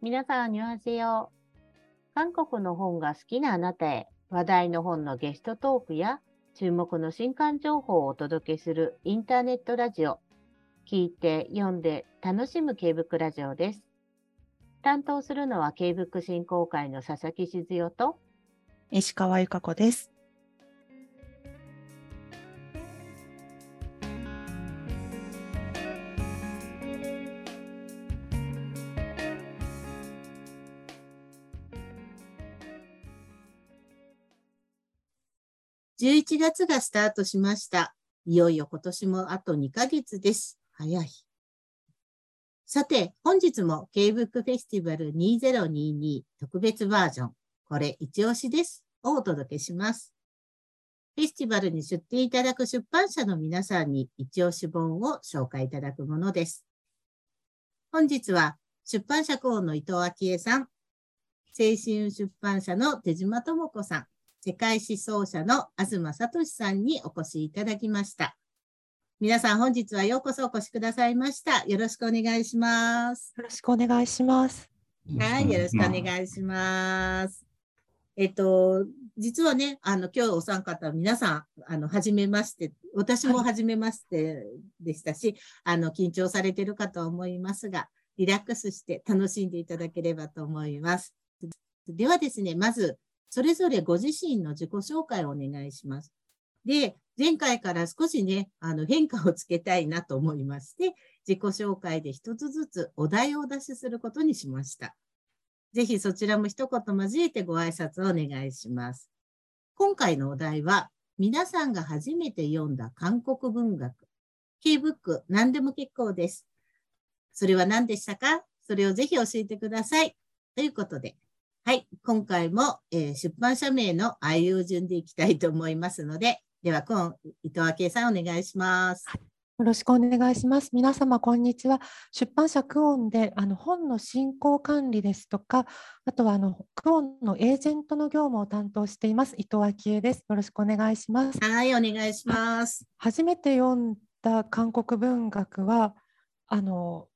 皆さん、あにわせよ。韓国の本が好きなあなたへ、話題の本のゲストトークや、注目の新刊情報をお届けするインターネットラジオ。聞いて、読んで、楽しむケーブクラジオです。担当するのはケーブク振興会の佐々木静代と、石川由香子です。11月がスタートしました。いよいよ今年もあと2ヶ月です。早い。さて、本日も K-BOOK フェスティバル2022特別バージョン、これ一押しです。をお届けします。フェスティバルに出展いただく出版社の皆さんに一押し本を紹介いただくものです。本日は出版社公の伊藤昭恵さん、青春出版社の手島智子さん、世界思想者の東聡さんにお越しいただきました。皆さん本日はようこそお越しくださいました。よろしくお願いします。よろしくお願いします。はい、よろしくお願いします。えっと、実はね、あの、今日お三方、皆さん、あの、はじめまして、私もはじめましてでしたし、あの、緊張されてるかと思いますが、リラックスして楽しんでいただければと思います。ではですね、まず、それぞれご自身の自己紹介をお願いします。で、前回から少しね、あの変化をつけたいなと思いまして、自己紹介で一つずつお題をお出しすることにしました。ぜひそちらも一言交えてご挨拶をお願いします。今回のお題は、皆さんが初めて読んだ韓国文学、K-BOOK 何でも結構です。それは何でしたか？それをぜひ教えてください。ということで、はい、今回も、えー出版社名の愛用順でいきたいと思いますので、では、今、伊藤昭恵さんお願いします。よろしくお願いします。皆様、こんにちは。出版社クオンであの本の進行管理ですとか、あとはあのクオンのエージェントの業務を担当しています伊藤昭恵です。よろしくお願いします。はい、お願いします。初めて読んだ韓国文学はあの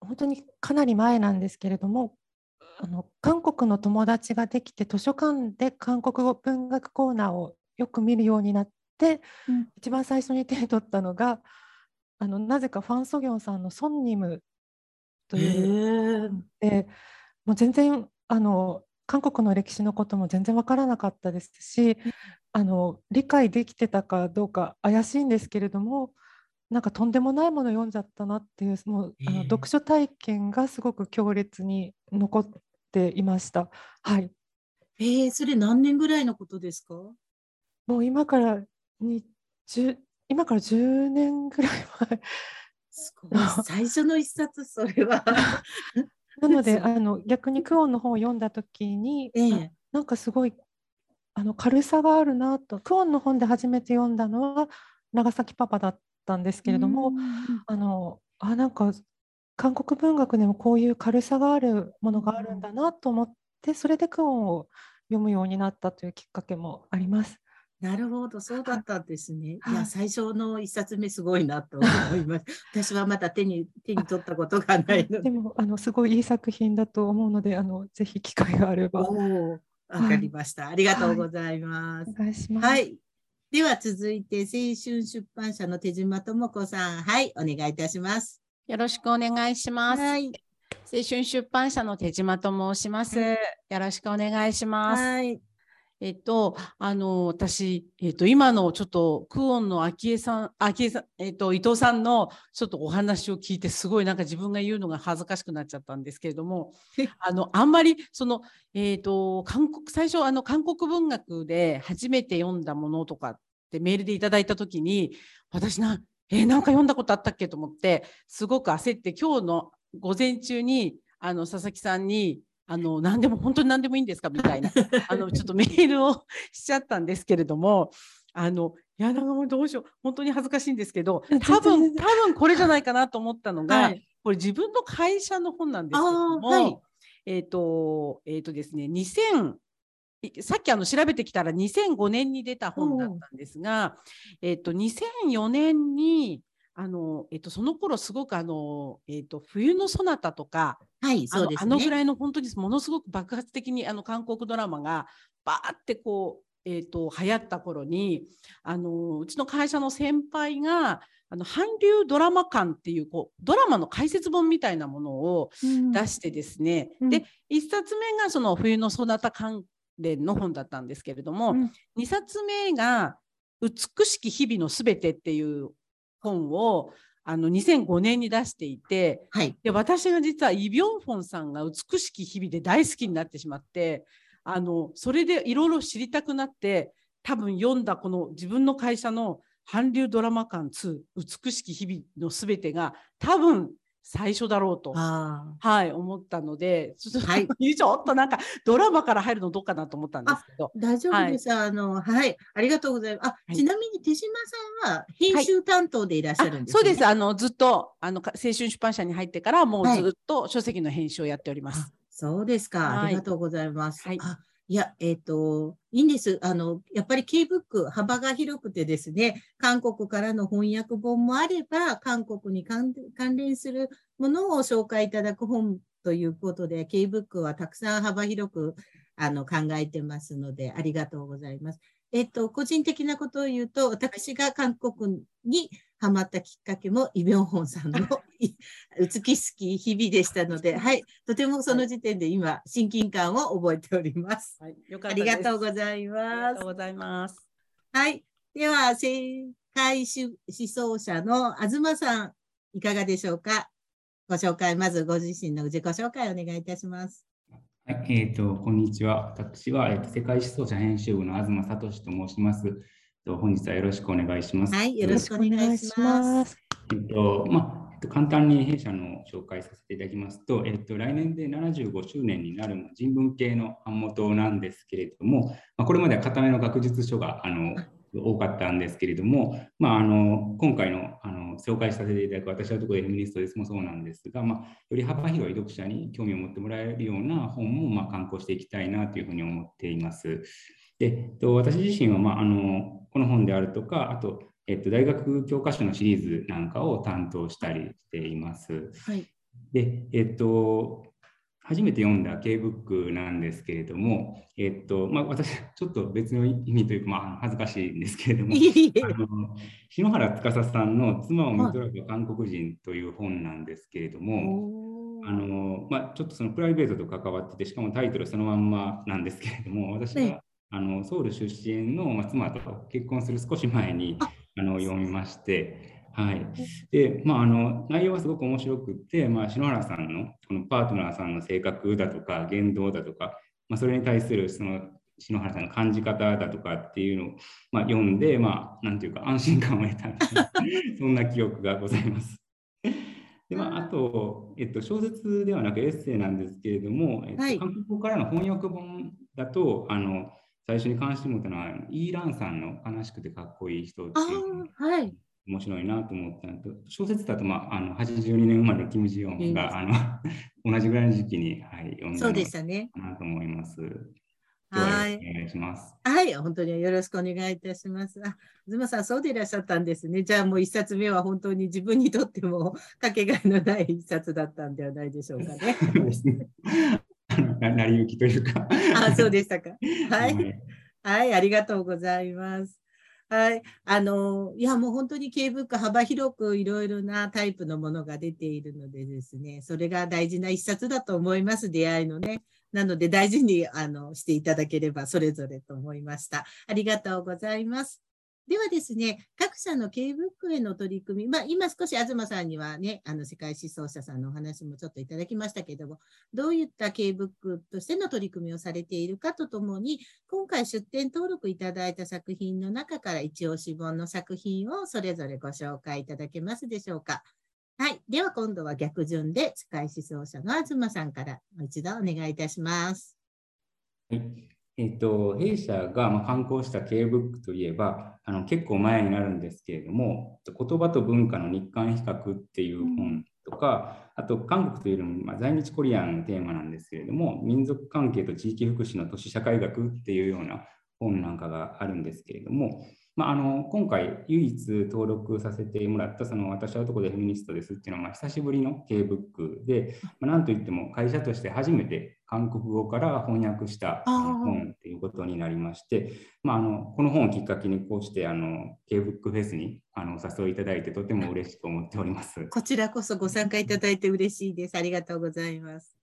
本当にかなり前なんですけれどもあの韓国の友達ができて図書館で韓国語文学コーナーをよく見るようになって、うん。一番最初に手に取ったのがあのなぜかファン・ソギョンさんの「ソンニム」という。ー。でもう全然あの韓国の歴史のことも全然わからなかったですし、あの理解できてたかどうか怪しいんですけれどもなんかとんでもないもの読んじゃったなっていうもうあのええ。読書体験がすごく強烈に残っていました。はい、えー、それ何年ぐらいのことですか？もう今からに10今から10年ぐらい前。すごい。最初の一冊、それは。なのであの逆にクオンの本を読んだ時に、ええ。あなんかすごいあの軽さがあるなと。クオンの本で初めて読んだのは長崎パパだったんですけれども、あのあなんか韓国文学でもこういう軽さがあるものがあるんだなと思ってそれでクオンを読むようになったというきっかけもあります。なるほど、そうだったんですね。いや、はい最初の一冊目すごいなと思います。私はまだ手に手に取ったことがないので。でもあのすごいいい作品だと思うのであのぜひ機会があればおおお、わかりました。ありがとうございます。願いします。はい。では続いて、青春出版社の手島智子さん。はい、お願いいたします。よろしくお願いします。はい。青春出版社の手島と申します。はよろしくお願いします。はい。えっと、あの、私、えっと、今のちょっと、クオンの昭恵さん、昭恵さん、えっと、伊藤さんのちょっとお話を聞いて、すごいなんか自分が言うのが恥ずかしくなっちゃったんですけれども、あの、あんまり、その、えっと、韓国、最初、あの、韓国文学で初めて読んだものとかってメールでいただいたときに、私な、えーなんか読んだことあったっけと思って、すごく焦って、今日の午前中に、あの、佐々木さんに、あの、何でも、本当に何でもいいんですか？みたいな、あの、ちょっとメールをしちゃったんですけれども、あの、いや、なんかもうどうしよう、本当に恥ずかしいんですけど、多分、多分これじゃないかなと思ったのが、はい。これ自分の会社の本なんですけれども、はい。えっ、と、えっ、とですね、2000、いさっきあの調べてきたら2005年に出た本だったんですが、えっ、と、2004年に、あの、えっと、その頃すごくあの、えっと、冬のソナタとか、はい、あのそうですね。あのぐらいの本当にものすごく爆発的にあの韓国ドラマがバーってこう、えー、と流行った頃にあのうちの会社の先輩があの韓流ドラマ館っていうこうドラマの解説本みたいなものを出してですね、うん。で1冊目がその冬のそなた関連の本だったんですけれども、うん。2冊目が「美しき日々のすべて」っていう本をあの2005年に出していてはい。で私が実はイ・ビョンフォンさんが美しき日々で大好きになってしまってあのそれでいろいろ知りたくなって多分読んだこの自分の会社の韓流ドラマ館2美しき日々のすべてが多分最初だろうと。あはい、思ったので、ちょっと、はい ちょっとなんかドラマから入るのどうかなと思ったんですけどあ、。大丈夫です。あの、はい。ありがとうございます。あ、はいちなみに手島さんは編集担当でいらっしゃるんですね。そうです。あのずっとあのか青春出版社に入ってからもうはいずっと書籍の編集をやっております。あそうですか。はいありがとうございます。はいあいや、えっ、と、いいんです。あの、やっぱり K-BOOK 幅が広くてですね、韓国からの翻訳本もあれば、韓国に関連するものを紹介いただく本ということで、K-BOOK はたくさん幅広くあの考えてますので、ありがとうございます。えっ、と、個人的なことを言うと、私が韓国にハマったきっかけも、イ・ビョンホンさんのい 美しき日々でしたので、はい、とてもその時点で今、親近感を覚えております。はい、よかあったです。りがとうございありますがとう。ございます。はい。では、正解し思想者の東さん、いかがでしょうか？ご紹介、まずご自身の自己紹介をお願いいたします。はい、えっ、と、こんにちは。私は、えーと世界思想者編集部の東聡と申します。と本日はよろしくお願いします。はいよろしくお願いします。えっと、まあ、えっと簡単に弊社の紹介させていただきますと、えっと、来年で75周年になる人文系の版元なんですけれども、まあ、これまでは固めの学術書があの多かったんですけれども、まあ、あの今回のあの紹介させていただく私はどこでフェミニストですもそうなんですが、まあ、より幅広い読者に興味を持ってもらえるような本もまあ刊行していきたいなというふうに思っています。で、えっと、私自身は、まあ、あのこの本であるとか、あと、えっと、大学教科書のシリーズなんかを担当したりしています。はい。で、えっと、初めて読んだ K-BOOK なんですけれども、えっと、まあ、私、ちょっと別の意味というか、まあ、恥ずかしいんですけれども、あの篠原司さんの妻を見とらず韓国人という本なんですけれども、おーあのまあ、ちょっとそのプライベートと関わってて、しかもタイトルそのまんまなんですけれども、私が、ねあのソウル出身のまあ妻と結婚する少し前にああの読みまして、はい。で、まあ、あの内容はすごく面白くって、まあ、篠原さんのこのパートナーさんの性格だとか言動だとか、まあ、それに対するその篠原さんの感じ方だとかっていうのを、まあ、読んで、まあ、なんていうか安心感を得た そんな記憶がございます。でまあ、あと、えっと、小説ではなくエッセイなんですけれども、えっとはい韓国語からの翻訳本だと、あの最初に関心を持ったのは、イーランさんの悲しくてかっこいい人ってはい。面白いなと思ったのと、小説だと、まあ、あの82年生まれのキム・ジヨンが、あの 同じぐらいの時期に、はい、読んだそうのでしたね。かなと思います。ははいお願いします。はい、本当によろしくお願いいたします。あ、ズさん、そうでいらっしゃったんですね。じゃあもう一冊目は本当に自分にとってもかけがえのない一冊だったんではないでしょうかね。成り行きというか。あ、そうでしたか。は。はいはい、ありがとうございます。はい。あの、いや、もう本当に K-BOOK 幅広くいろいろなタイプのものが出ているのでですね、それが大事な一冊だと思います、出会いのね。なので大事にあのしていただければそれぞれと思いました。ありがとうございます。ではですね、各社の K-BOOK への取り組み、まあ、今少し東さんにはね、あの世界思想者さんのお話もちょっといただきましたけれども、どういった K-BOOK としての取り組みをされているかとともに、今回出展登録いただいた作品の中から一押し本の作品をそれぞれご紹介いただけますでしょうか。はい。では今度は逆順で、世界思想者の東さんからもう一度お願いいたします。はいえっと弊社がまあ刊行した K-BOOK といえばあの結構前になるんですけれども「言葉と文化の日韓比較」っていう本とか、あと韓国というよりも、まあ、在日コリアンのテーマなんですけれども民族関係と地域福祉の都市社会学っていうような本なんかがあるんですけれども、まあ、あの今回、唯一登録させてもらったその私はどこでフェミニストですっていうのは、まあ、久しぶりの K ブックで、まあ、なんといっても会社として初めて韓国語から翻訳した本ということになりまして、まあ、あのこの本をきっかけにこうしてあの K ブックフェスにあのお誘いいただいてとても嬉しく思っております。こちらこそご参加いただいて嬉しいです。ありがとうございます。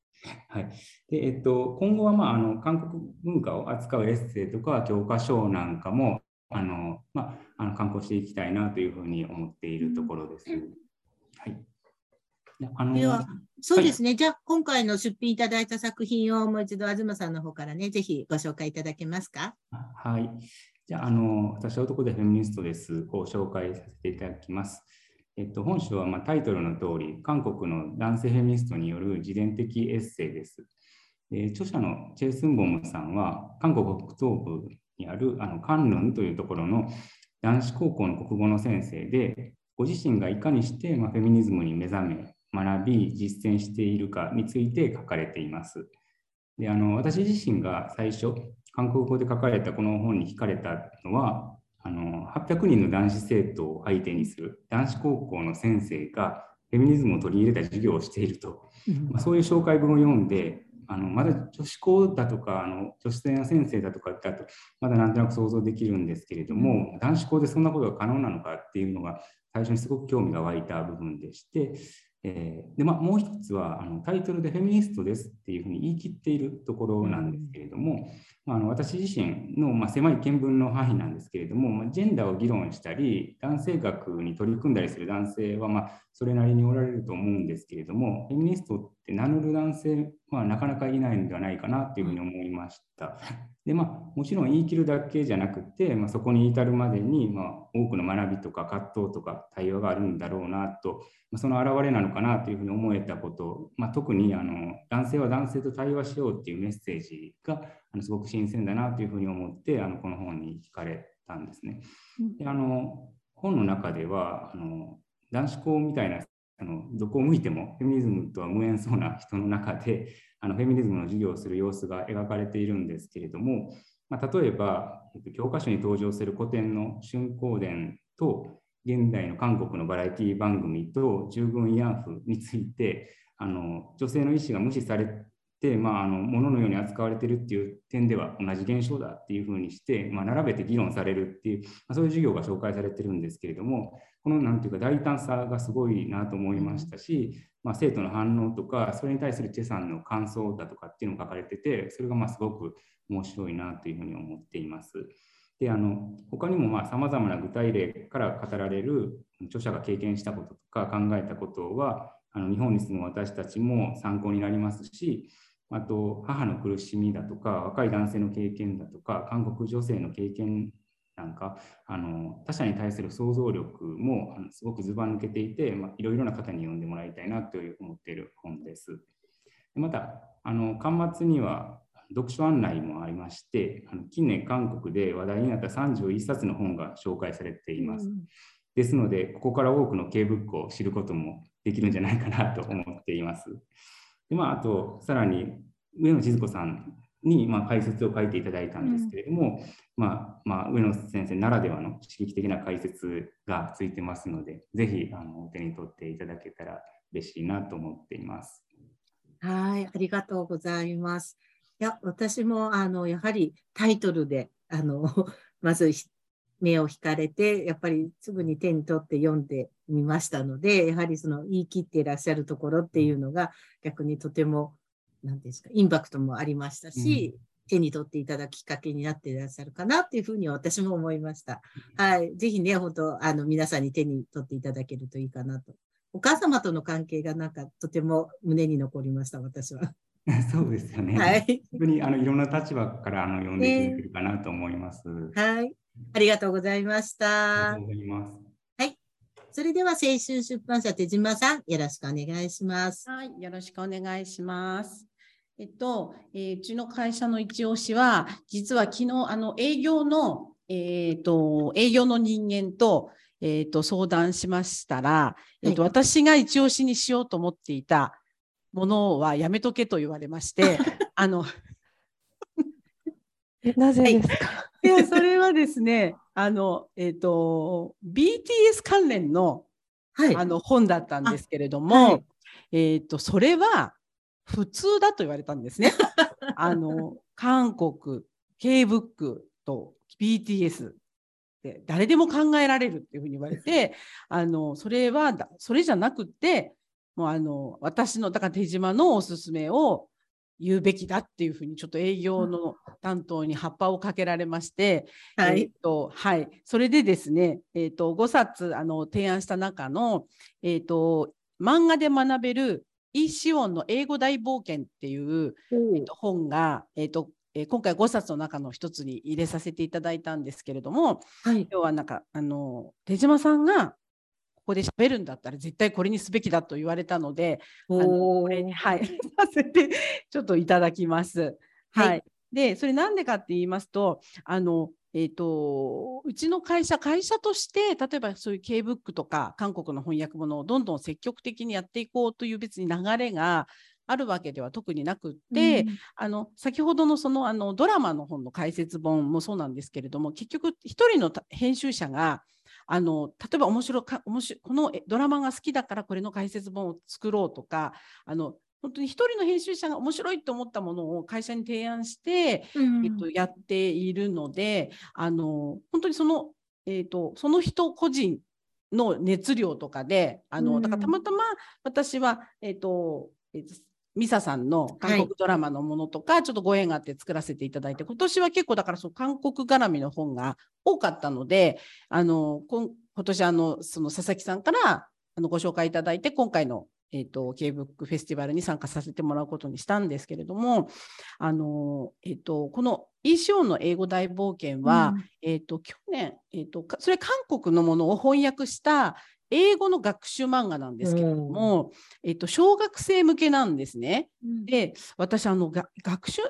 はいでえっと、今後は、まあ、あの韓国文化を扱うエッセイとか教科書なんかもあの、まあ、あの観光していきたいなというふうに思っているところです。はい。あのでは、そうですね、はい、じゃあ、今回の出品いただいた作品をもう一度、東さんの方からね、ぜひご紹介いただけますか？はい。じゃあ、あの私は男でフェミニストですを紹介させていただきます。えっと、本書はまあタイトルの通り、韓国の男性フェミニストによる自伝的エッセイです。え著者のチェ・スンボムさんは、韓国北東部にあるあのカンヌンというところの男子高校の国語の先生で、ご自身がいかにして、まあ、フェミニズムに目覚め、学び、実践しているかについて書かれています。であの私自身が最初、韓国語で書かれたこの本に惹かれたのは、あの800人の男子生徒を相手にする男子高校の先生がフェミニズムを取り入れた授業をしていると、まあ、そういう紹介文を読んで、あのまだ女子校だとかあの女子の先生だとかだとまだなんとなく想像できるんですけれども、男子校でそんなことが可能なのかっていうのが最初にすごく興味が湧いた部分でして、えー、でまあ、もう一つはあのタイトルでフェミニストですっていうふうに言い切っているところなんですけれども、まあ、あの私自身の、まあ、狭い見聞の範囲なんですけれども、まあ、ジェンダーを議論したり男性学に取り組んだりする男性は、まあ、それなりにおられると思うんですけれどもフェミニストって名乗る男性はなかなかいないのではないかなというふうに思いました。でまあ、もちろん言い切るだけじゃなくて、まあ、そこに至るまでに、まあ、多くの学びとか葛藤とか対話があるんだろうなと、まあ、その表れなのかなというふうに思えたこと、まあ、特にあの男性は男性と対話しようっていうメッセージがあのすごく新鮮だなというふうに思ってあのこの本に惹かれたんですね。であの本の中ではあの男子校みたいなあのどこを向いてもフェミニズムとは無縁そうな人の中であのフェミニズムの授業をする様子が描かれているんですけれども、まあ、例えば、教科書に登場する古典の春光伝と現代の韓国のバラエティ番組と従軍慰安婦についてあの女性の意思が無視され、まあ、あの物のように扱われてるっていう点では同じ現象だっていうふうにして、まあ、並べて議論されるっていう、まあ、そういう授業が紹介されてるんですけれどもこのなんていうか大胆さがすごいなと思いましたし、まあ、生徒の反応とかそれに対するチェさんの感想だとかっていうのが書かれててそれがまあすごく面白いなというふうに思っています。であの他にもさまざまな具体例から語られる著者が経験したこととか考えたことはあの日本に住む私たちも参考になりますしあと母の苦しみだとか若い男性の経験だとか韓国女性の経験なんかあの他者に対する想像力もあのすごくずば抜けていて、まあ、いろいろな方に読んでもらいたいなという思っている本です。またあの端末には読書案内もありましてあの近年韓国で話題になった31冊の本が紹介されています。うん、ですのでここから多くの K ブックを知ることもできるんじゃないかなと思っています。でまあ、あとさらに上野千鶴子さんに、まあ、解説を書いていただいたんですけれども、うん、まあまあ、上野先生ならではの刺激的な解説がついてますので、ぜひあのお手に取っていただけたら嬉しいなと思っています。はい、ありがとうございます。いや、私もあのやはりタイトルであの まず目を引かれて、やっぱりすぐに手に取って読んでみましたので、やはりその言い切っていらっしゃるところっていうのが逆にとてもなんですか、インパクトもありましたし、うん、手に取っていただくきっかけになっていらっしゃるかなっていうふうに私も思いました。はい。ぜひね、本当あの、皆さんに手に取っていただけるといいかなと。お母様との関係がなんかとても胸に残りました、私は。そうですよね。はい。本当にあのいろんな立場からあの読んでいただけるかなと思います、はい。ありがとうございました。ありがとうございます。それでは青春出版社手島さん、よろしくお願いします。はい、よろしくお願いします。えっと、えー、うちの会社の一押しは、実は昨日、あの、営業の、えっ、ー、と、営業の人間と、えっ、ー、と、相談しましたら、えっ、と、はい、私が一押しにしようと思っていたものはやめとけと言われまして、あの、なぜですか、はい、いや、それはですね、あの、えっ、ー、と、BTS 関連の、はい、あの本だったんですけれども、はい、えっ、ー、と、それは普通だと言われたんですね。あの、韓国、K-BOOK と BTS って誰でも考えられるっていうふうに言われて、あの、それは、それじゃなくて、もうあの、私の、だから手島のおすすめを言うべきだっていうふうにちょっと営業の担当に葉っぱをかけられまして、はい、えー、とはい、それでですね、えー、と5冊あの提案した中の、えーと、漫画で学べるイ・シオンの英語大冒険っていう、えー、と本が、えーとえー、今回5冊の中の一つに入れさせていただいたんですけれども、はい、今日はなんかあの手島さんがこで喋るんだったら絶対これにすべきだと言われたので、あのこれに、はい、させてちょっといただきます。はい、はい、でそれなんでかって言いますとあのえーと、うちの会社、会社として、例えばそういう K-BOOK とか韓国の翻訳物をどんどん積極的にやっていこうという別に流れがあるわけでは特になくって、うん、あの先ほどのそのあのドラマの本の解説本もそうなんですけれども、結局、1人の編集者があの例えば面白か面白このドラマが好きだからこれの解説本を作ろうとかあの本当に一人の編集者が面白いと思ったものを会社に提案して、うん、えっと、やっているのであの本当にその,、えっと、その人個人の熱量とかであの、だからたまたま私は、えっとえっとミサさんの韓国ドラマのものとか、はい、ちょっとご縁があって作らせていただいて、今年は結構だからそう韓国絡みの本が多かったので、あの今年あのその佐々木さんからあのご紹介いただいて、今回のえーと、K ブックフェスティバルに参加させてもらうことにしたんですけれども、あのえーと、この ECO の英語大冒険は、うん、えーと、去年、えーと、それ韓国のものを翻訳した英語の学習漫画なんですけれども、えっと、小学生向けなんですね。うん、で私あの学習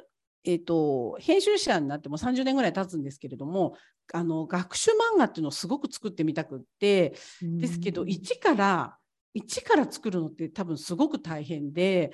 えーと、編集者になっても30年ぐらい経つんですけれどもあの学習漫画っていうのをすごく作ってみたくってですけど1から1から作るのって多分すごく大変で、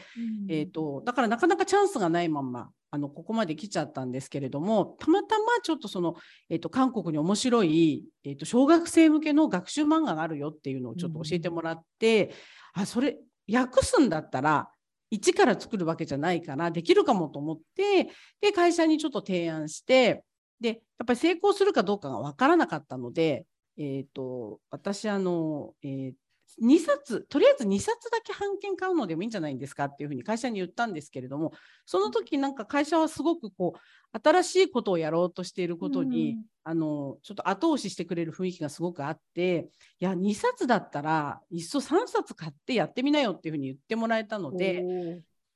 うん、えーと、だからなかなかチャンスがないまんまあのここまで来ちゃったんですけれどもたまたまちょっとその、えーと、韓国に面白い、えーと、小学生向けの学習漫画があるよっていうのをちょっと教えてもらって、うん、あそれ訳すんだったら一から作るわけじゃないからできるかもと思ってで会社にちょっと提案してでやっぱり成功するかどうかが分からなかったので、えーと、私あの、えー2冊とりあえず2冊だけ版権買うのでもいいんじゃないんですかっていうふうに会社に言ったんですけれどもその時なんか会社はすごくこう新しいことをやろうとしていることに、うん、あのちょっと後押ししてくれる雰囲気がすごくあっていや2冊だったらいっそ3冊買ってやってみなよっていうふうに言ってもらえたので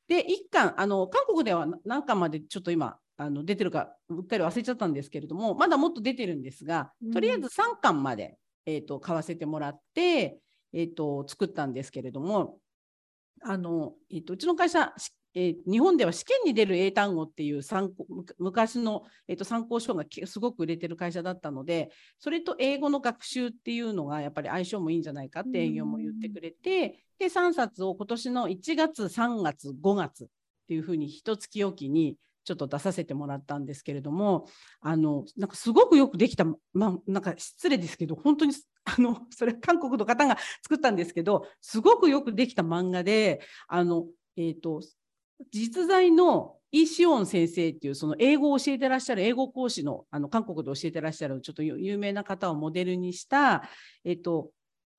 で1巻あの韓国では何巻までちょっと今あの出てるかうっかり忘れちゃったんですけれどもまだもっと出てるんですがとりあえず3巻まで、えーと買わせてもらって。えーと、作ったんですけれどもあの、えーと、うちの会社、えー、日本では試験に出る英単語っていう参考昔の、えーと、参考書がすごく売れてる会社だったのでそれと英語の学習っていうのがやっぱり相性もいいんじゃないかって営業も言ってくれてで3冊を今年の1月3月5月っていうふうに一月おきにちょっと出させてもらったんですけれどもあのなんかすごくよくできた、まあ、なんか失礼ですけど本当にあの それ韓国の方が作ったんですけどすごくよくできた漫画であの、えーと、実在のイ・シオン先生っていうその英語を教えてらっしゃる英語講師のあの韓国で教えてらっしゃるちょっと有名な方をモデルにした、えっと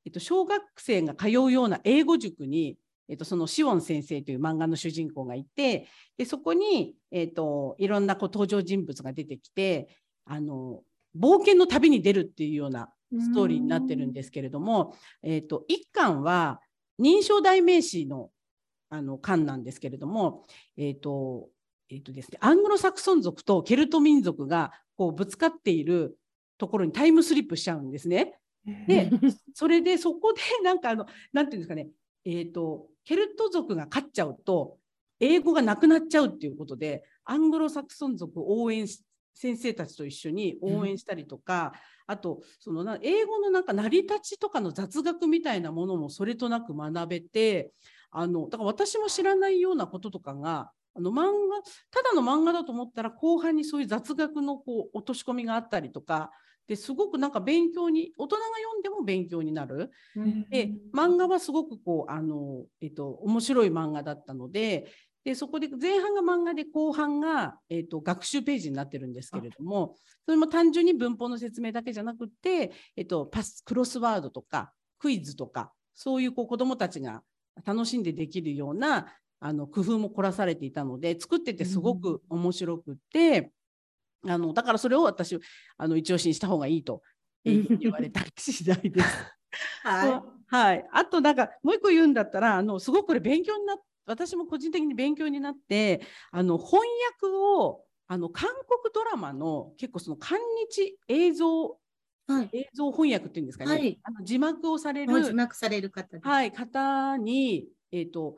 えっと、小学生が通うような英語塾に、えっと、そのシオン先生という漫画の主人公がいてでそこに、えっと、いろんなこう登場人物が出てきてあの冒険の旅に出るっていうようなストーリーになってるんですけれども、えーと、1巻は認証代名詞のあの巻なんですけれども、えーとえーとですね、アングロサクソン族とケルト民族がこうぶつかっているところにタイムスリップしちゃうんですね。でそれでそこでなんかあのなんていうんですかね、えーとケルト族が勝っちゃうと英語がなくなっちゃうっていうことでアングロサクソン族を応援し先生たちと一緒に応援したりとか、うん、あとそのな英語のなんか成り立ちとかの雑学みたいなものもそれとなく学べてあのだから私も知らないようなこととかがあの漫画ただの漫画だと思ったら後半にそういう雑学のこう落とし込みがあったりとかですごくなんか勉強に大人が読んでも勉強になる。うんで漫画はすごくこうあの、えっと、面白い漫画だったのででそこで前半が漫画で後半が、えっと、学習ページになってるんですけれどもそれも単純に文法の説明だけじゃなくて、えっと、パスクロスワードとかクイズとかそういうこう子どもたちが楽しんでできるようなあの工夫も凝らされていたので作っててすごく面白くて、あのだからそれを私あの一押しにした方がいいとえー 言われた次第です。ははい、あとなんかもう一個言うんだったらあのすごくこれ勉強になっ私も個人的に勉強になってあの翻訳をあの韓国ドラマの結構その韓日映像い。はい。映像翻訳っていうんですかね、はいあの字幕をされる、字幕される方。はい、方に、えー、と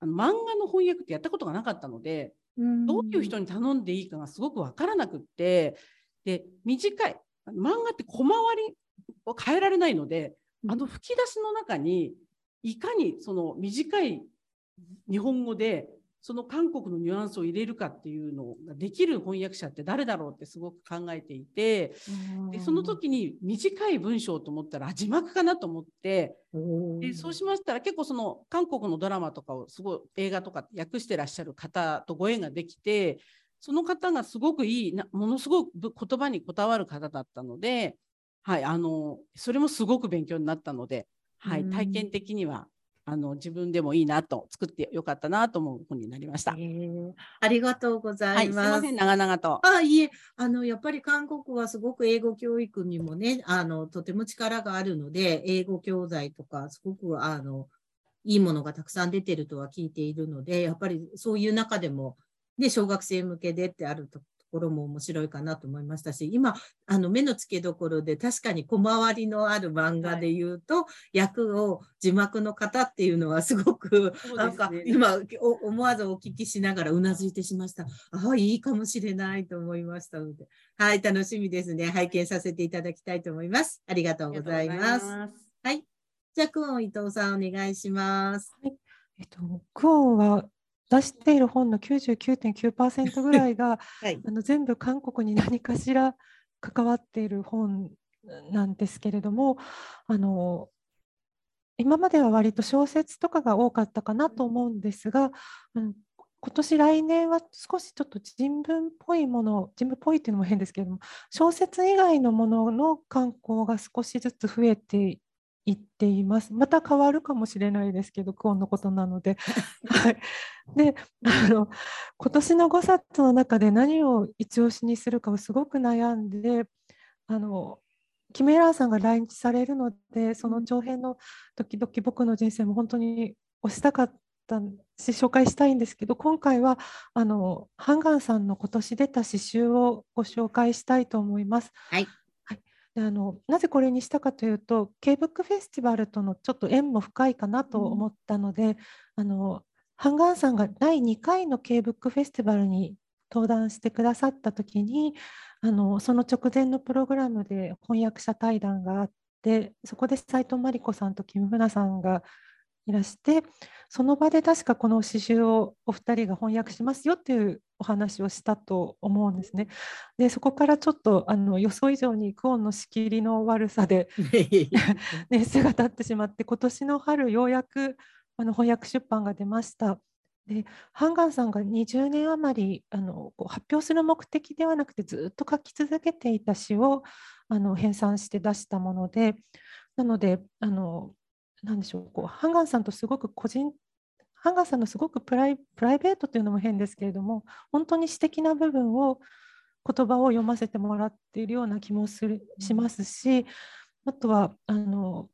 あの漫画の翻訳ってやったことがなかったのでどういう人に頼んでいいかがすごく分からなくってで短い漫画って小回りを変えられないのであの吹き出しの中にいかにその短い日本語でその韓国のニュアンスを入れるかっていうのができる翻訳者って誰だろうってすごく考えていてでその時に短い文章と思ったらあ字幕かなと思ってでそうしましたら結構その韓国のドラマとかをすごい映画とか訳してらっしゃる方とご縁ができてその方がすごくいいなものすごく言葉にこだわる方だったので、はい、あのそれもすごく勉強になったので、はい、うん。体験的にはあの自分でもいいなと作ってよかったなと思う本になりました。へーありがとうござはい、います。すいません長々と。あ、いえ、あの、やっぱり韓国はすごく英語教育にもね、あの、とても力があるので、英語教材とか、すごく、あの、いいものがたくさん出てるとは聞いているので、やっぱりそういう中でも、で、小学生向けでってあるとところも面白いかなと思いましたし、今、あの、目の付けどころで確かに小回りのある漫画で言うと、役を字幕の方っていうのはすごく、そうなんか今お思わずお聞きしながらうなずいてしました。ああ、いいかもしれないと思いましたので。はい、楽しみですね。拝見させていただきたいと思います。ありがとうございます。す。はい。じゃあ、クオン伊藤さんお願いします。えっと、クオンは出している本の99.9%ぐらいが はい。あの全部韓国に何かしら関わっている本なんですけれどもあの今までは割と小説とかが多かったかなと思うんですが、うん、今年来年は少しちょっと人文っぽいもの人文っぽいっていうのも変ですけれども小説以外のものの観光が少しずつ増えていっています。また変わるかもしれないですけど、クオンのことなので。はい、であの、今年の5冊の中で何を一押しにするかをすごく悩んで、あのキメラーさんが来日されるので、その長編の時々僕の人生も本当に推したかったし、紹介したいんですけど、今回はあのハンガンさんの今年出た詩集をご紹介したいと思います。はいであのなぜこれにしたかというと K-BOOK フェスティバルとのちょっと縁も深いかなと思ったので、あのハンガンさんが第2回の K-BOOK フェスティバルに登壇してくださった時にあのその直前のプログラムで翻訳者対談があってそこで斉藤真理子さんとキム・フナさんがいらしてその場で確かこの詩集をお二人が翻訳しますよっていうお話をしたと思うんですね。でそこからちょっとあの予想以上にクオンの仕切りの悪さで年数 が経ってしまって今年の春ようやくあの翻訳出版が出ました。でハンガンさんが20年余りあの発表する目的ではなくてずっと書き続けていた詩をあの編纂して出したものでなのであのなんでしょうこうハンガンさんとすごく個人ハンガンさんのすごくプライプライベートというのも変ですけれども本当に詩的な部分を言葉を読ませてもらっているような気もするしますしあとはあの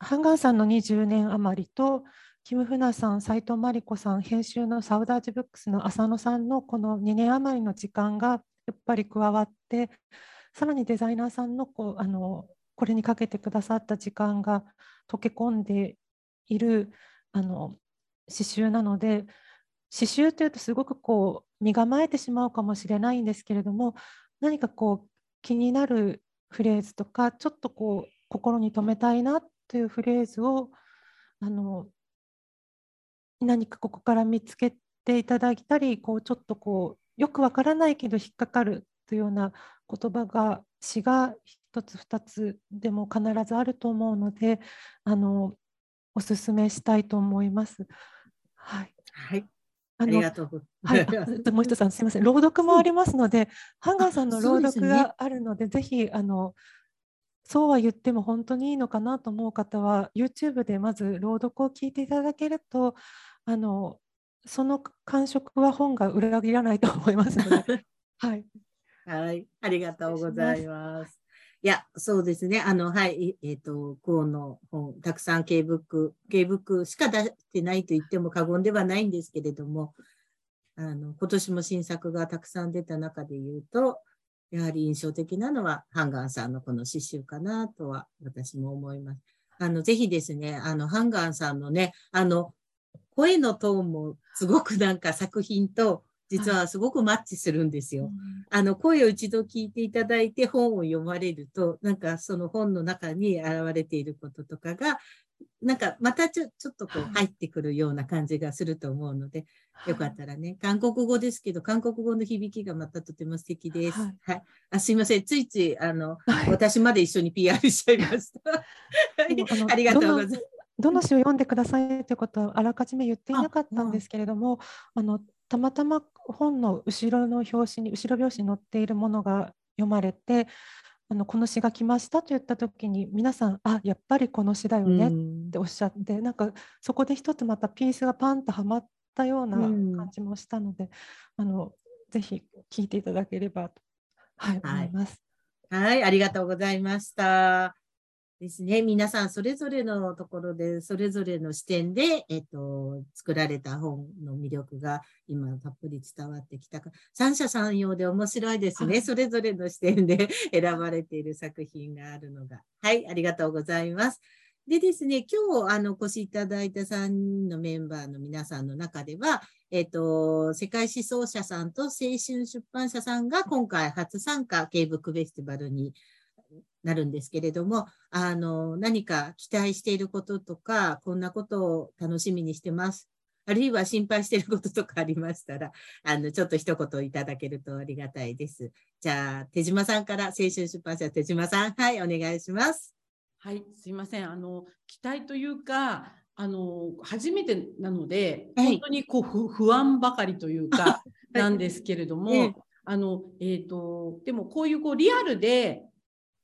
ハンガンさんの20年余りとキム・フナさん、斉藤真理子さん、編集のサウダージブックスの浅野さんのこの2年余りの時間がやっぱり加わって、さらにデザイナーさんのこうあのこれにかけてくださった時間が溶け込んでいるあの刺繍なので、刺繍というとすごくこう身構えてしまうかもしれないんですけれども、何かこう気になるフレーズとか、ちょっとこう心に留めたいなというフレーズをあの何かここから見つけていただいたりこうちょっとこうよくわからないけど引っかかるというような言葉が詩が一つ二つでも必ずあると思うのであのお勧めしたいと思います。はい、はい。ありがとうはい、もう一つすみません。朗読もありますので、ハンガーさんの朗読があるので、でね、ぜひあのそうは言っても本当にいいのかなと思う方は YouTube でまず朗読を聞いていただけるとあのその感触は本が裏切らないと思いますので、はい、はい、ありがとうございます。いや、そうですね。あの、はい、えっ、ー、と、クオンの本、たくさん K ブック、K ブックしか出してないと言っても過言ではないんですけれども、あの、今年も新作がたくさん出た中で言うと、やはり印象的なのは、ハンガンさんのこの詩集かなとは私も思います。あの、ぜひですね、あの、ハンガンさんのね、あの、声のトーンもすごくなんか作品と実はすごくマッチするんですよ。はい、あの、声を一度聞いていただいて本を読まれると、なんかその本の中に現れていることとかが、なんかまたちょちょっとこう入ってくるような感じがすると思うので、はい、よかったらね、韓国語ですけど、韓国語の響きがまたとても素敵です。はい。はい、あすいません、ついつい、あの、私まで一緒に PR しちゃいました。ありがとうございます。どの詩を読んでくださいということはあらかじめ言っていなかったんですけれども、あのたまたま本の後ろの表紙に後ろ表紙に載っているものが読まれてあのこの詩が来ましたと言った時に皆さんあやっぱりこの詩だよねっておっしゃって、うん、なんかそこで一つまたピースがパンとはまったような感じもしたので、うん、あのぜひ聞いていただければと、はい、はい、思います。はい、ありがとうございました。ですね。皆さんそれぞれのところで、それぞれの視点で、えっと、作られた本の魅力が今たっぷり伝わってきたか。三者三様で面白いですね。はい、それぞれの視点で 選ばれている作品があるのが。はい、ありがとうございます。でですね、今日あのお越しいただいた3人のメンバーの皆さんの中では、えっ、と、世界思想者さんと青春出版社さんが今回初参加、ケーブックフェスティバルになるんですけれども、あの、何か期待していることとか、こんなことを楽しみにしてます。あるいは心配していることとかありましたら、あの、ちょっと一言いただけるとありがたいです。じゃあ、手島さんから、青春出版社手島さん、はい、お願いします。はい、すいません。あの、期待というか、あの初めてなので、はい、本当にこう不安ばかりというか、なんですけれども、ええ、あのえーとでもこういうこうリアルで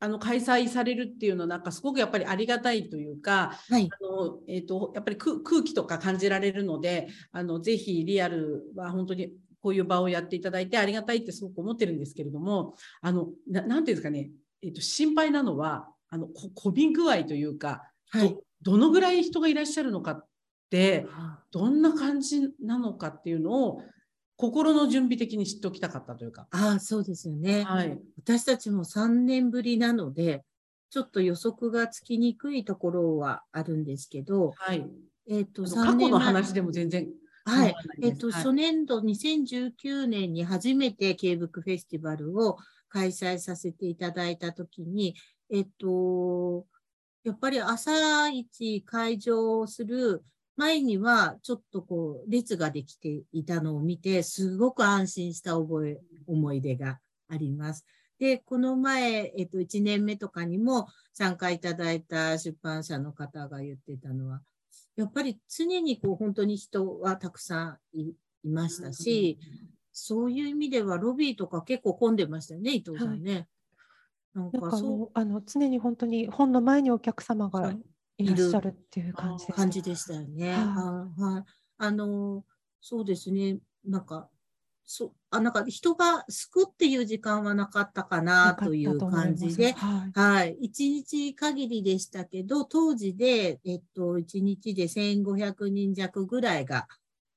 あの開催されるっていうのはなんかすごくやっぱりありがたいというか、はい、あのえーと、やっぱり空気とか感じられるのであのぜひリアルは本当にこういう場をやっていただいてありがたいってすごく思ってるんですけれどもあのななんていうんですかね、えーと、心配なのはあのこび具合というか、はい、どどのぐらい人がいらっしゃるのかってどんな感じなのかっていうのを心の準備的に知っておきたかったというか。ああ、そうですよね。はい。私たちも3年ぶりなので、ちょっと予測がつきにくいところはあるんですけど、はい。えっ、ー、と、過去の話でも全然。はい。えっ、ー、と、はい、初年度2019年に初めて K ブックフェスティバルを開催させていただいたときに、えっ、ー、と、やっぱり朝一会場する前にはちょっとこう列ができていたのを見て、すごく安心した覚え、思い出があります。で、この前、えっと、1年目とかにも参加いただいた出版社の方が言ってたのは、やっぱり常にこう本当に人はたくさんいましたし、そういう意味ではロビーとか結構混んでましたよね、伊藤さんね。はい、なんかそうあの常に本当に本の前にお客様がいらっしゃるっていう感じ感じでしたよね。はい、はい。あの、そうですね。なんか、そあなんか人が救っていう時間はなかったかなという感じで、はい、はい。一日限りでしたけど、当時で、えっと、一日で1500人弱ぐらいが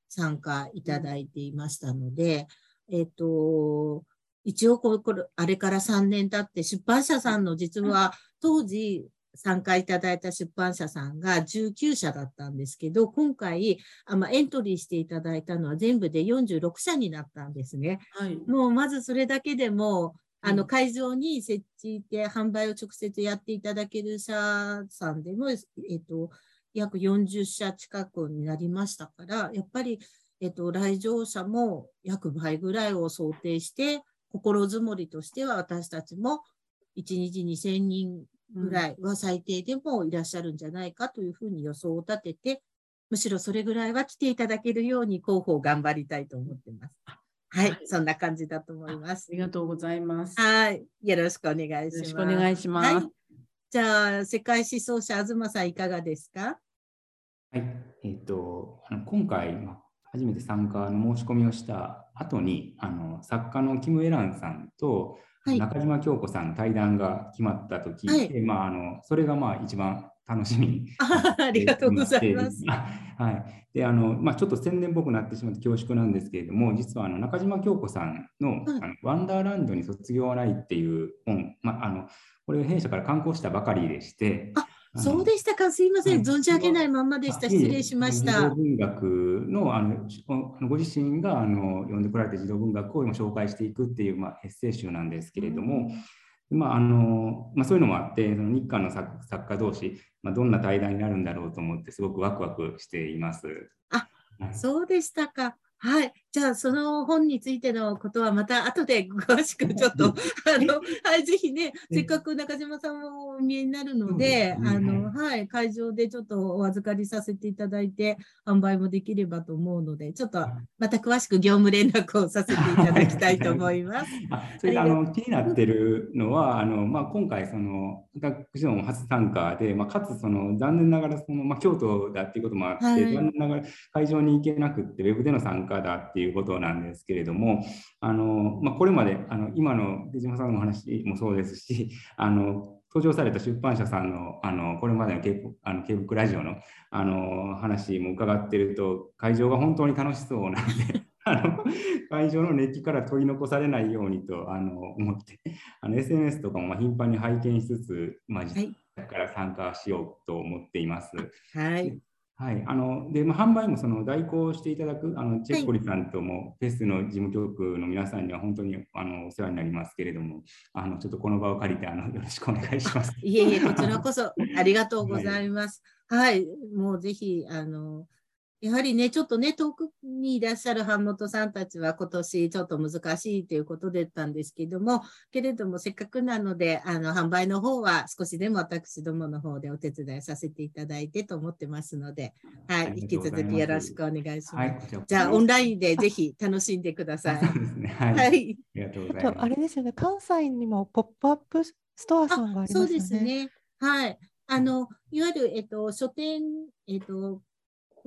参加いただいていましたので、うん、えっと、一応これ、あれから3年経って出版社さんの実は当時参加いただいた出版社さんが19社だったんですけど、今回、あまあ、エントリーしていただいたのは全部で46社になったんですね。はい、もうまずそれだけでも、あの会場に設置で販売を直接やっていただける社さんでも、えっと、約40社近くになりましたから、やっぱり、えっと、来場者も約倍ぐらいを想定して、心づもりとしては私たちも1日2000人ぐらいは最低でもいらっしゃるんじゃないかというふうに予想を立てて、むしろそれぐらいは来ていただけるように広報頑張りたいと思ってます。はい、はい、そんな感じだと思います。ありがとうございます。はい、よろしくお願いします。よろしくお願いします。はい、じゃあ、世界思想者、東さん、いかがですか？はい、えっ、ー、と、あの今回、初めて参加の申し込みをした後に、あの作家のキム・エランさんと、中島京子さんの対談が決まったと聞いて、はい、まあ、あのそれがまあ一番楽しみにありがとうございます。はい。で、あの、まあ、ちょっと宣伝っぽくなってしまって恐縮なんですけれども、実はあの中島京子さんの、はい、あのワンダーランドに卒業はないっていう本、まあ、あの、これ弊社から刊行したばかりでして、あそうでしたか、すいません、存じ上げないままでした、失礼しました。文学のあのご自身があの読んでこられた児童文学を今紹介していくっていう、まあ、エッセイ集なんですけれども、まああのまあ、そういうのもあって、その日韓の作作家同士、まあ、どんな対談になるんだろうと思って、すごくワクワクしています。あ、はい、そうでしたか。はい。じゃあ、その本についてのことはまた後で詳しくちょっと、あの、はい、ぜひね、せっかく中島さんもお見えになるので、あの、はい、会場でちょっとお預かりさせていただいて、販売もできればと思うので、ちょっとまた詳しく業務連絡をさせていただきたいと思います。あそれで、あの、気になってるのは、あの、まあ、今回、その、私ども初参加で、まあ、かつ、その、残念ながら、その、まあ、京都だっていうこともあって、はい、残念ながら会場に行けなくって、ウェブでの参加だっていうことなんですけれども、あの、まあ、これまで、あの、今の出島さんのお話もそうですし、あの、登場された出版社さんのあのこれまでの K あの K ブックラジオのあの話も伺ってると会場が本当に楽しそうなんで あの会場の熱気から取り残されないようにとあの思ってあの SNS とかも頻繁に拝見しつつ、まあ、はい、から参加しようと思っています。はい、はい、あので、まあ、販売もその代行していただくあのチェッコリさんとも、フェスの事務局の皆さんには本当にあのお世話になりますけれども、あのちょっとこの場を借りてあの よろしくお願いします。いえいえ、こちらこそありがとうございます。はい、はい、もうぜひあのやはりね、ちょっとね、遠くにいらっしゃる版元さんたちは今年ちょっと難しいということでったんですけども、けれどもせっかくなので、あの、販売の方は少しでも私どもの方でお手伝いさせていただいてと思ってますので、はい、引き続きよろしくお願いします。はい、じゃあ、オンラインでぜひ楽しんでください。そうですね。はい。はい、ありがとうございます。あれですよね、関西にもポップアップストアさんがありますね。そうですね。はい。あの、いわゆる、えっと、書店、えっと、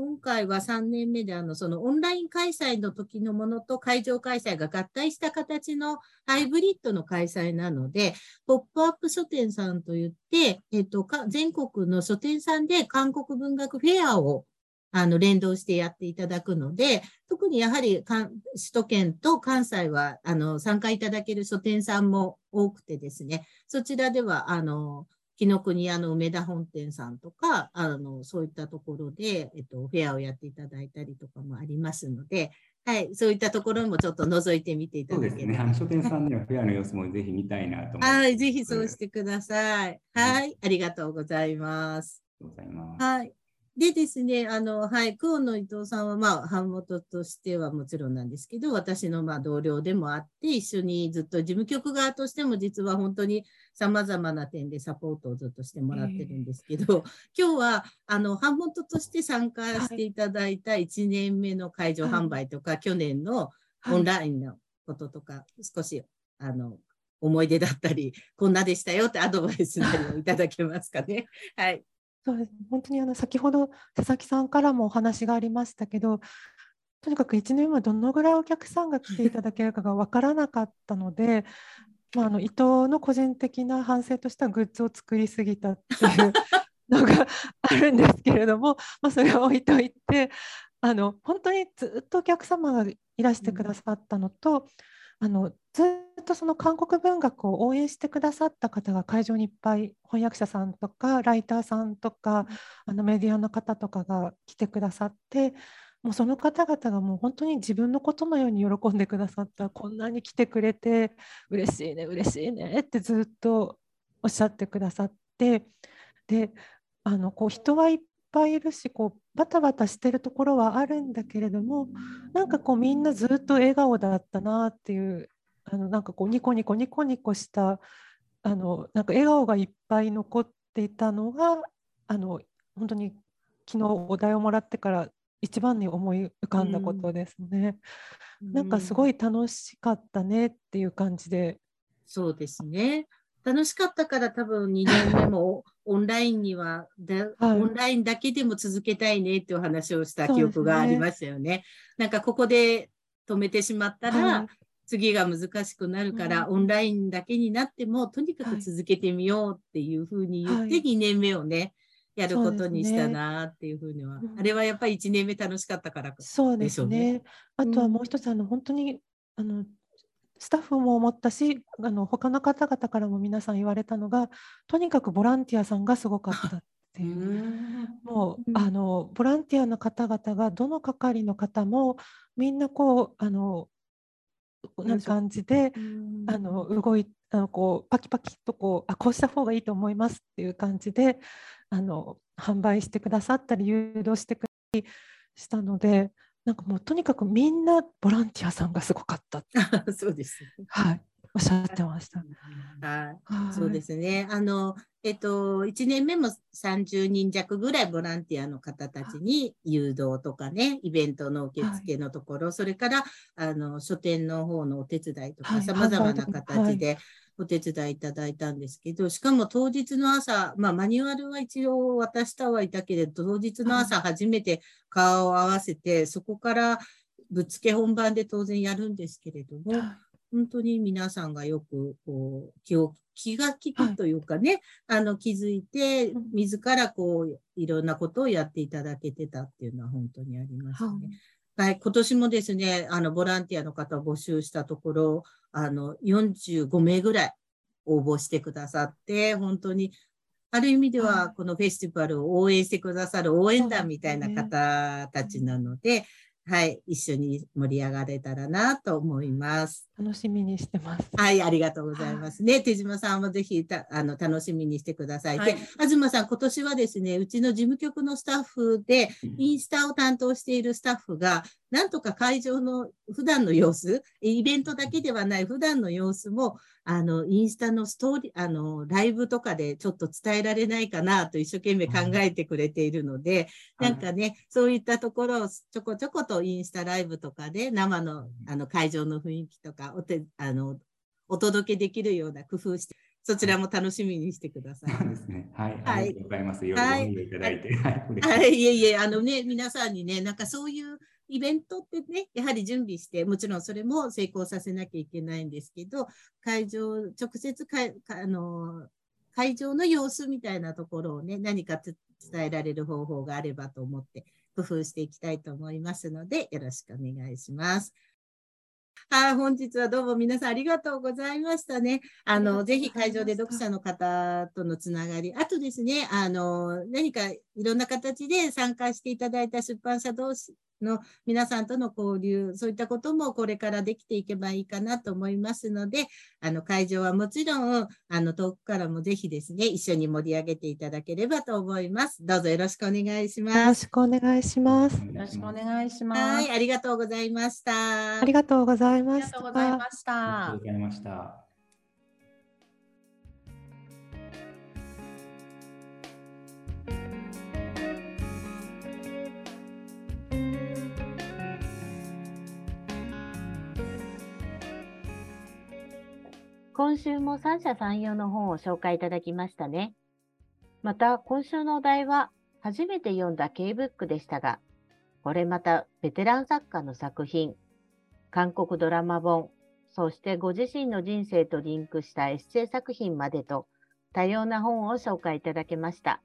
今回は3年目であのそのオンライン開催の時のものと会場開催が合体した形のハイブリッドの開催なので、ポップアップ書店さんといって、えっと、全国の書店さんで韓国文学フェアをあの連動してやっていただくので、特にやはり首都圏と関西はあの参加いただける書店さんも多くてですね、そちらではあの紀ノ国屋の梅田本店さんとか、あの、そういったところで、えっと、フェアをやっていただいたりとかもありますので、はい、そういったところもちょっと覗いてみていただければ。そうですね。あの書店さんにはフェアの様子もぜひ見たいなと思って。はい、ぜひそうしてください。はい、ありがとうございます。ありがとうございます。はい。でですね、あの、はい、クオンの伊藤さんは、まあ、版元としてはもちろんなんですけど、私のまあ同僚でもあって、一緒にずっと事務局側としても、実は本当に様々な点でサポートをずっとしてもらってるんですけど、今日は、あの、版元として参加していただいた1年目の会場販売とか、はい、去年のオンラインのこととか、少し、あの、思い出だったり、こんなでしたよってアドバイスなりをいただけますかね。はい。そうです。本当にあの先ほど佐々木さんからもお話がありましたけどとにかく1年はどのぐらいお客さんが来ていただけるかが分からなかったので、まあ、あの伊藤の個人的な反省としてはグッズを作りすぎたっていう のがあるんですけれども、まあ、それは置いといてあの本当にずっとお客様がいらしてくださったのと、あのずっとその韓国文学を応援してくださった方が会場にいっぱい翻訳者さんとかライターさんとか、あのメディアの方とかが来てくださってもうその方々がもう本当に自分のことのように喜んでくださったこんなに来てくれて嬉しいね嬉しいねってずっとおっしゃってくださってであのこう人はいっぱいいるしこうバタバタしてるところはあるんだけれどもなんかこうみんなずっと笑顔だったなっていうあのなんかこうニコニコニコニコしたあのなんか笑顔がいっぱい残っていたのがあの本当に昨日お題をもらってから一番に思い浮かんだことですね。うん、なんかすごい楽しかったねっていう感じで。そうですね。楽しかったから多分2年目もオンラインには、はい、オンラインだけでも続けたいねっていう話をした記憶がありましたよね。ねなんかここで止めてしまったら、はい、次が難しくなるから、うん、オンラインだけになってもとにかく続けてみようっていうふうに言って、2年目をね、やることにしたなっていうふうには、ね。うん、あれはやっぱり1年目楽しかったからそうですね。あとはもう一つ、あの本当にあのスタッフも思ったしあの他の方々からも皆さん言われたのがとにかくボランティアさんがすごかったっていう。もう、あのボランティアの方々がどの係の方もみんなこうあのな感じであの動いあのこうパキパキとこうあこうした方がいいと思いますっていう感じであの販売してくださったり誘導してくれたりしたのでなんかもうとにかくみんなボランティアさんがすごかった。そうです。はい。おっしゃってました。はい。そうですね。あの、えっと、1年目も30人弱ぐらいボランティアの方たちに誘導とかね、イベントの受付のところ、はい、それから、あの、書店の方のお手伝いとか、さまざまな形でお手伝いいただいたんですけど、しかも当日の朝、まあ、マニュアルは一応渡したはいたけれど、当日の朝初めて顔を合わせて、そこからぶっつけ本番で当然やるんですけれども、本当に皆さんがよくこう気を気が利くというかね、はい、あの気づいて、自らこういろんなことをやっていただけてたっていうのは本当にありますね。はい、はい、今年もですね、あのボランティアの方を募集したところ、あの45名ぐらい応募してくださって、本当にある意味では、このフェスティバルを応援してくださる応援団みたいな方たちなので、はい、一緒に盛り上がれたらなと思います。楽しみにしてます。はい、ありがとうございますね。手島さんもぜひたあの楽しみにしてください。はい、で、東さん、今年はですね、うちの事務局のスタッフで、インスタを担当しているスタッフが、なんとか会場の普段の様子、イベントだけではない普段の様子も、あの、インスタのストーリー、あの、ライブとかでちょっと伝えられないかなと一生懸命考えてくれているので、なんかね、そういったところをちょこちょことインスタライブとかで生のあの会場の雰囲気とかおてあのお届けできるような工夫して、そちらも楽しみにしてください。そうですね。はい。ありがとうございます。いろいろいただいて。はい。いえいえ、あのね、皆さんにね、なんかそういうイベントってね、やはり準備して、もちろんそれも成功させなきゃいけないんですけど、会場、直接かあの会場の様子みたいなところをね、何か伝えられる方法があればと思って工夫していきたいと思いますので、よろしくお願いします。あ本日はどうも皆さんありがとうございましたね。あの、ぜひ会場で読者の方とのつながり、あとですね、あの、何かいろんな形で参加していただいた出版社同士の皆さんとの交流、そういったこともこれからできていけばいいかなと思いますので、あの、会場はもちろん、あの、遠くからもぜひですね、一緒に盛り上げていただければと思います。どうぞよろしくお願いします。よろしくお願いします。よろしくお願いします。はい、ありがとうございました。ありがとうございました。ありがとうございました。ありがとうございました。今週も三者三様の本を紹介いただきましたね。また、今週のお題は、初めて読んだ K ブックでしたが、これまたベテラン作家の作品、韓国ドラマ本、そしてご自身の人生とリンクしたエッセイ作品までと、多様な本を紹介いただけました。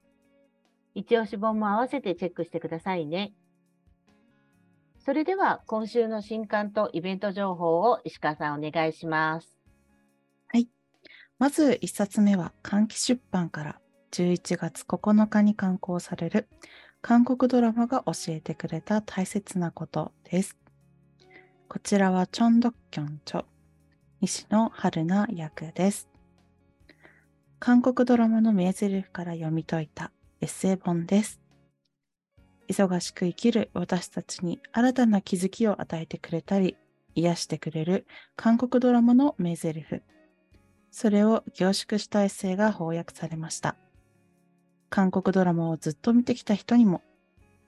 一押し本も合わせてチェックしてくださいね。それでは今週の新刊とイベント情報を石川さんお願いします。まず1冊目は換気出版から11月9日に刊行される韓国ドラマが教えてくれた大切なことです。こちらはチョンドッキョンチョ、西野春菜役です。韓国ドラマの名台詞から読み解いたエッセイ本です。忙しく生きる私たちに新たな気づきを与えてくれたり、癒してくれる韓国ドラマの名台詞。それを凝縮したエッセイが翻訳されました。韓国ドラマをずっと見てきた人にも、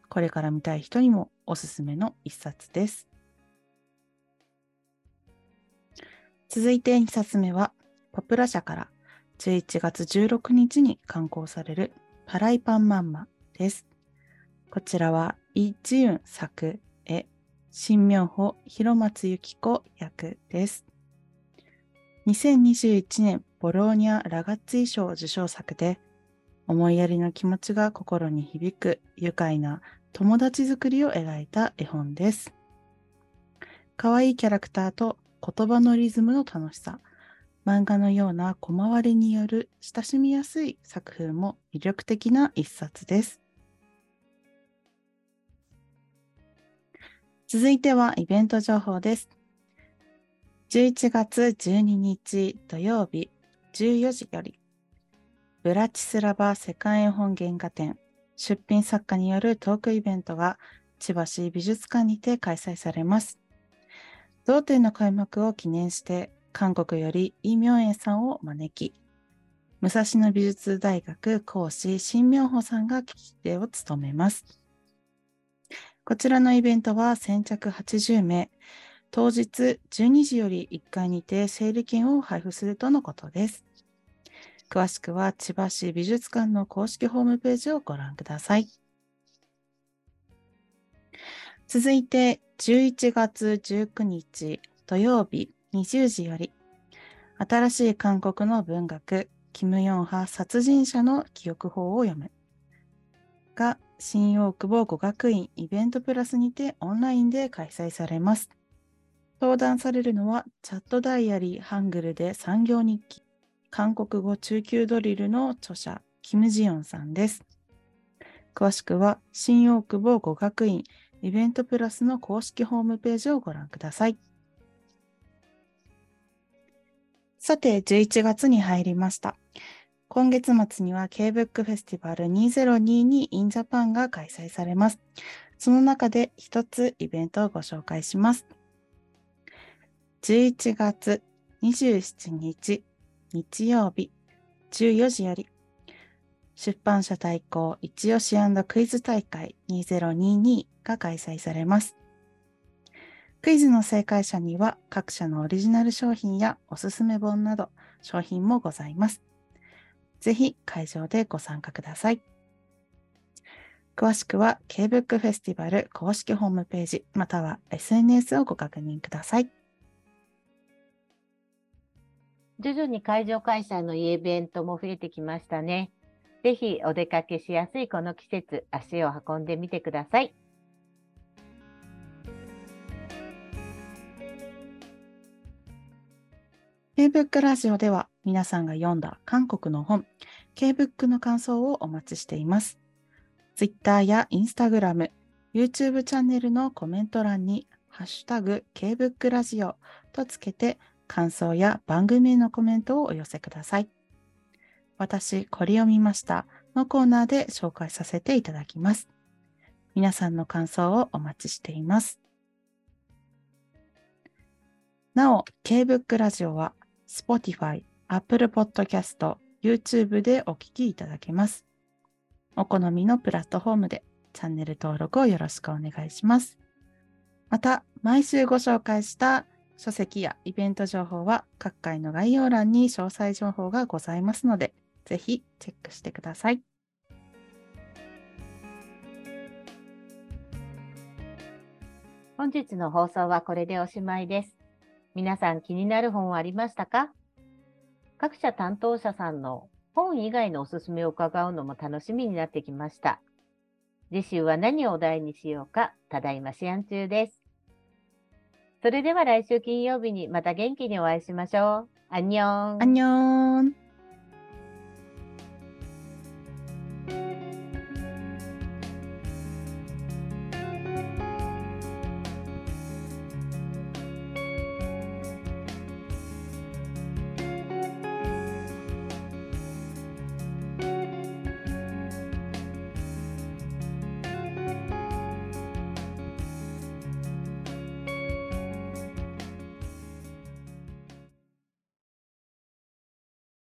これから見たい人にもおすすめの一冊です。続いて2冊目は、ポプラ社から11月16日に刊行されるパライパンマンマです。こちらはイ・ジユン作絵、新明穂広松由紀子役です。2021年ボローニャ・ラガッツィ賞受賞作で、思いやりの気持ちが心に響く愉快な友達作りを描いた絵本です。可愛いキャラクターと言葉のリズムの楽しさ、漫画のような小回りによる親しみやすい作風も魅力的な一冊です。続いてはイベント情報です。11月12日土曜日14時より、ブラチスラバ世界絵本原画展出品作家によるトークイベントが千葉市美術館にて開催されます。同展の開幕を記念して、韓国よりイ・ミョンエンさんを招き、武蔵野美術大学講師新明穂さんが聞き手を務めます。こちらのイベントは先着80名、当日12時より1階にて整理券を配布するとのことです。詳しくは千葉市美術館の公式ホームページをご覧ください。続いて11月19日土曜日20時より新しい韓国の文学キム・ヨンハ殺人者の記憶法を読むが新大久保語学院イベントプラスにてオンラインで開催されます。登壇されるのはチャットダイアリーハングルで産業日記韓国語中級ドリルの著者キム・ジヨンさんです。詳しくは新大久保語学院イベントプラスの公式ホームページをご覧ください。さて、11月に入りました。今月末には K-BOOK フェスティバル2022 in Japan が開催されます。その中で一つイベントをご紹介します。11月27日日曜日14時より出版社対抗一押しクイズ大会2022が開催されます。クイズの正解者には各社のオリジナル商品やおすすめ本など商品もございます。ぜひ会場でご参加ください。詳しくは K-BOOK フェスティバル公式ホームページまたは SNS をご確認ください。徐々に会場開催のイベントも増えてきましたね。ぜひお出かけしやすいこの季節、足を運んでみてください。K-BOOK ラジオでは皆さんが読んだ韓国の本、K-BOOK の感想をお待ちしています。Twitter や Instagram、YouTube チャンネルのコメント欄に、ハッシュタグ K-BOOK ラジオとつけて感想や番組へのコメントをお寄せください。私、これ読みましたのコーナーで紹介させていただきます。皆さんの感想をお待ちしています。なお、K-BOOK ラジオは Spotify、Apple Podcast、YouTube でお聞きいただけます。お好みのプラットフォームでチャンネル登録をよろしくお願いします。また、毎週ご紹介した書籍やイベント情報は各回の概要欄に詳細情報がございますので、ぜひチェックしてください。本日の放送はこれでおしまいです。皆さん気になる本はありましたか？各社担当者さんの本以外のおすすめを伺うのも楽しみになってきました。次週は何をお題にしようか、ただいま試案中です。それでは来週金曜日にまた元気にお会いしましょう。アンニョン。アンニョン